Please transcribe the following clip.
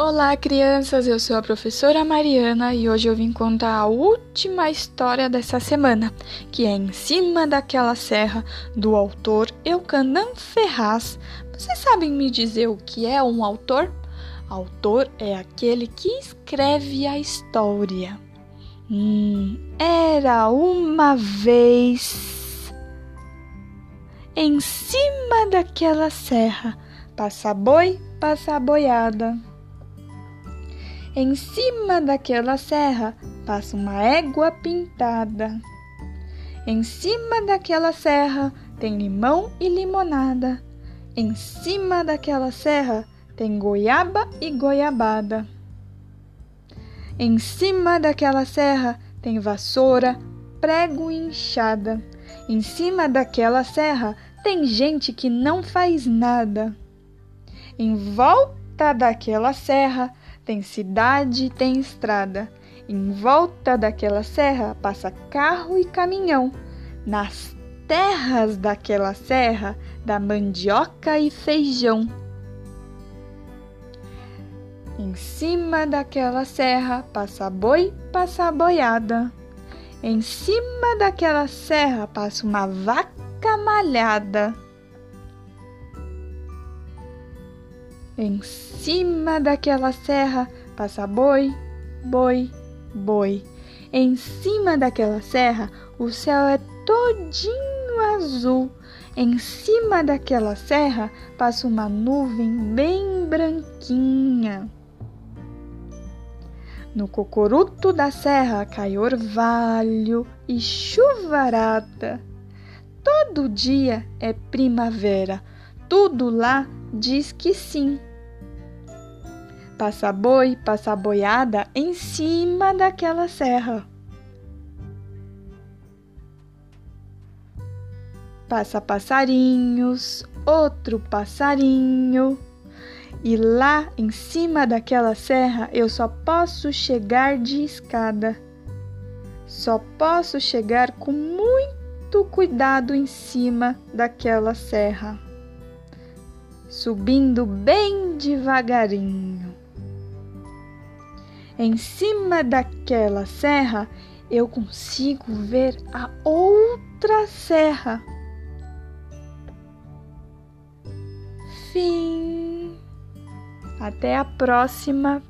Olá, crianças! Eu sou a professora Mariana e hoje eu vim contar a última história dessa semana, que é Em Cima daquela Serra, do autor Eucanã Ferraz. Vocês sabem me dizer o que é um autor? Autor é aquele que escreve a história. Hum, era uma vez. Em cima daquela serra, passa boi, passa boiada. Em cima daquela serra passa uma égua pintada. Em cima daquela serra tem limão e limonada. Em cima daquela serra tem goiaba e goiabada. Em cima daquela serra tem vassoura, prego e enxada. Em cima daquela serra tem gente que não faz nada. Em volta daquela serra tem cidade, tem estrada. Em volta daquela serra passa carro e caminhão. Nas terras daquela serra dá mandioca e feijão. Em cima daquela serra passa boi, passa boiada. Em cima daquela serra passa uma vaca malhada. Em cima daquela serra passa boi, boi, boi. Em cima daquela serra o céu é todinho azul. Em cima daquela serra passa uma nuvem bem branquinha. No cocoruto da serra cai orvalho e chuvarada. Todo dia é primavera, tudo lá diz que sim. Passa boi, passa boiada em cima daquela serra. Passa passarinhos, outro passarinho. E lá em cima daquela serra eu só posso chegar de escada. Só posso chegar com muito cuidado em cima daquela serra, subindo bem devagarinho. Em cima daquela serra eu consigo ver a outra serra. Fim. Até a próxima